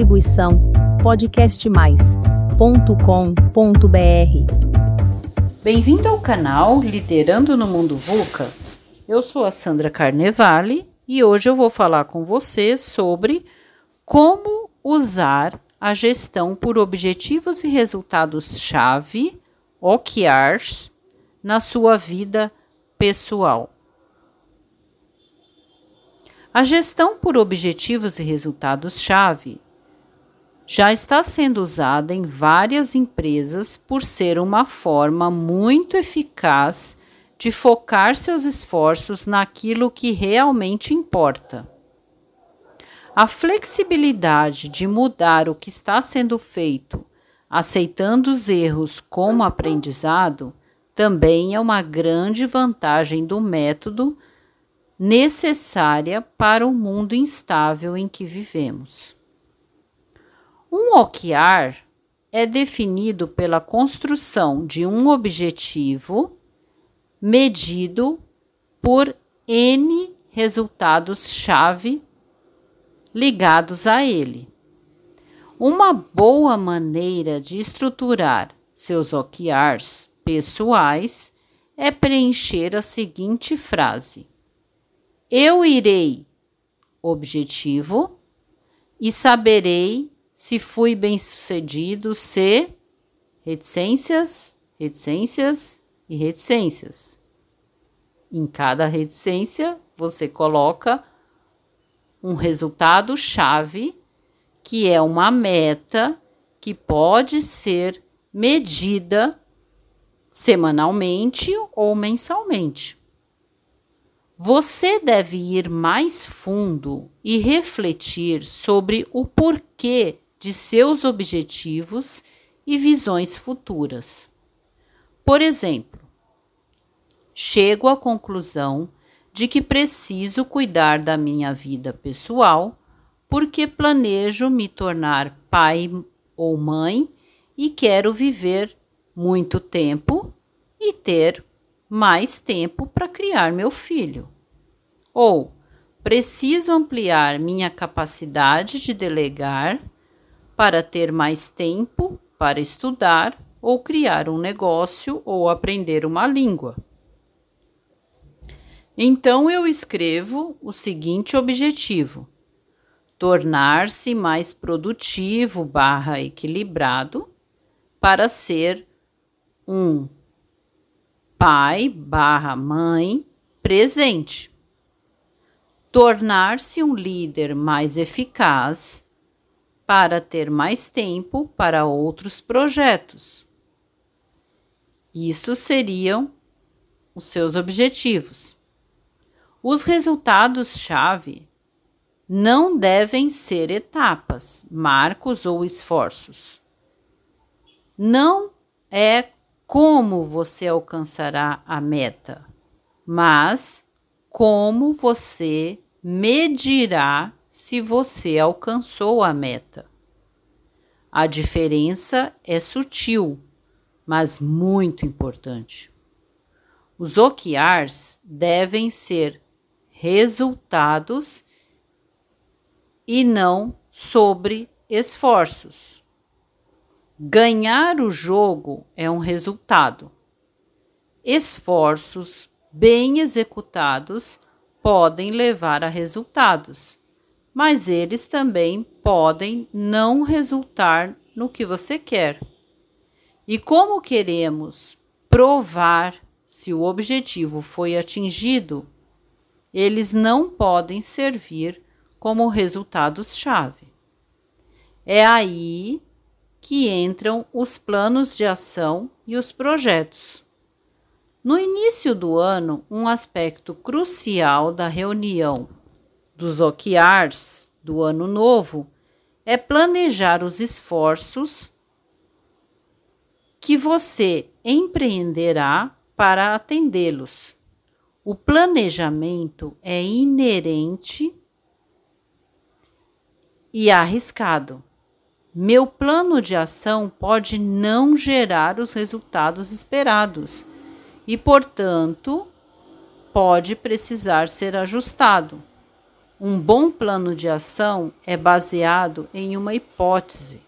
Distribuição podcastmais.com.br. Bem-vindo ao canal Liderando no Mundo VUCA. Eu sou a Sandra Carnevale e hoje eu vou falar com você sobre como usar a gestão por objetivos e resultados-chave, OKRs, na sua vida pessoal. A gestão por objetivos e resultados-chave já está sendo usada em várias empresas por ser uma forma muito eficaz de focar seus esforços naquilo que realmente importa. A flexibilidade de mudar o que está sendo feito, aceitando os erros como aprendizado, também é uma grande vantagem do método necessária para o mundo instável em que vivemos. Um OKR é definido pela construção de um objetivo medido por N resultados-chave ligados a ele. Uma boa maneira de estruturar seus OKRs pessoais é preencher a seguinte frase: eu irei, objetivo, e saberei se fui bem-sucedido se reticências, reticências e reticências. Em cada reticência, você coloca um resultado chave, que é uma meta que pode ser medida semanalmente ou mensalmente. Você deve ir mais fundo e refletir sobre o porquê de seus objetivos e visões futuras. Por exemplo, chego à conclusão de que preciso cuidar da minha vida pessoal porque planejo me tornar pai ou mãe e quero viver muito tempo e ter mais tempo para criar meu filho. Ou preciso ampliar minha capacidade de delegar para ter mais tempo para estudar ou criar um negócio ou aprender uma língua. Então eu escrevo o seguinte objetivo: tornar-se mais produtivo barra equilibrado para ser um pai barra mãe presente. Tornar-se um líder mais eficaz para ter mais tempo para outros projetos. Isso seriam os seus objetivos. Os resultados-chave não devem ser etapas, marcos ou esforços. Não é como você alcançará a meta, mas como você medirá se você alcançou a meta. A diferença é sutil, mas muito importante. Os OKRs devem ser resultados e não sobre esforços. Ganhar o jogo é um resultado. Esforços bem executados podem levar a resultados, mas eles também podem não resultar no que você quer. E como queremos provar se o objetivo foi atingido, eles não podem servir como resultados-chave. É aí que entram os planos de ação e os projetos. No início do ano, um aspecto crucial da reunião dos OKRs do ano novo é planejar os esforços que você empreenderá para atendê-los. O planejamento é inerente e arriscado meu plano de ação pode não gerar os resultados esperados e, portanto, pode precisar ser ajustado. Um bom plano de ação é baseado em uma hipótese.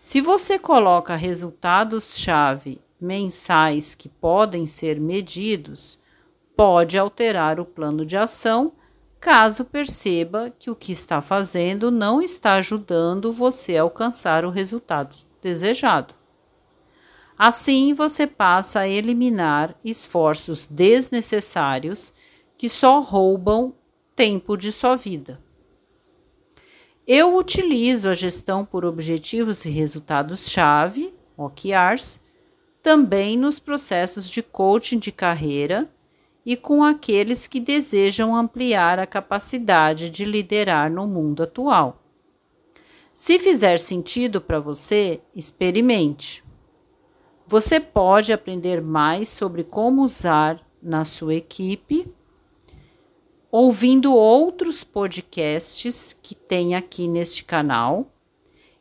Se você coloca resultados-chave mensais que podem ser medidos, pode alterar o plano de ação caso perceba que o que está fazendo não está ajudando você a alcançar o resultado desejado. Assim, você passa a eliminar esforços desnecessários que só roubam tempo de sua vida. Eu utilizo a gestão por objetivos e resultados-chave, OKRs, também nos processos de coaching de carreira e com aqueles que desejam ampliar a capacidade de liderar no mundo atual. Se fizer sentido para você, experimente. Você pode aprender mais sobre como usar na sua equipe ouvindo outros podcasts que tem aqui neste canal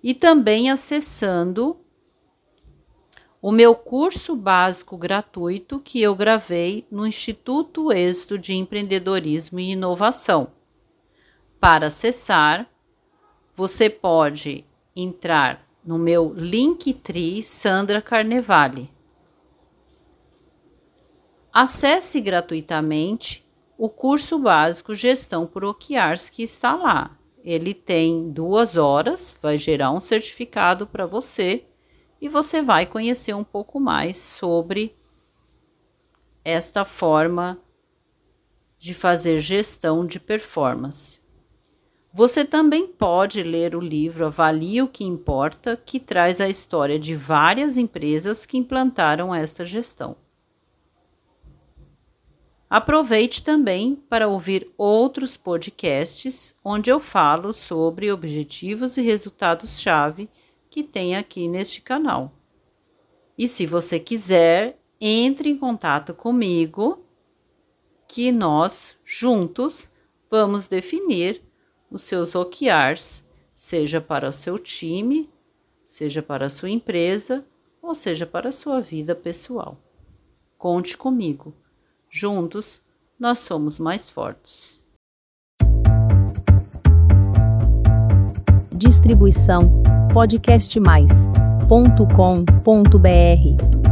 e também acessando o meu curso básico gratuito que eu gravei no Instituto Êxito de Empreendedorismo e Inovação. Para acessar, você pode entrar no meu Linktree Sandra Carnevale. Acesse gratuitamente o curso básico Gestão por OKRs que está lá. Ele tem duas horas, vai gerar um certificado para você e você vai conhecer um pouco mais sobre esta forma de fazer gestão de performance. Você também pode ler o livro Avalie o que Importa, que traz a história de várias empresas que implantaram esta gestão. Aproveite também para ouvir outros podcasts onde eu falo sobre objetivos e resultados-chave que tem aqui neste canal. E se você quiser, entre em contato comigo que nós juntos vamos definir os seus OKRs, seja para o seu time, seja para a sua empresa ou seja para a sua vida pessoal. Conte comigo. Juntos nós somos mais fortes. Distribuição podcastmais.com.br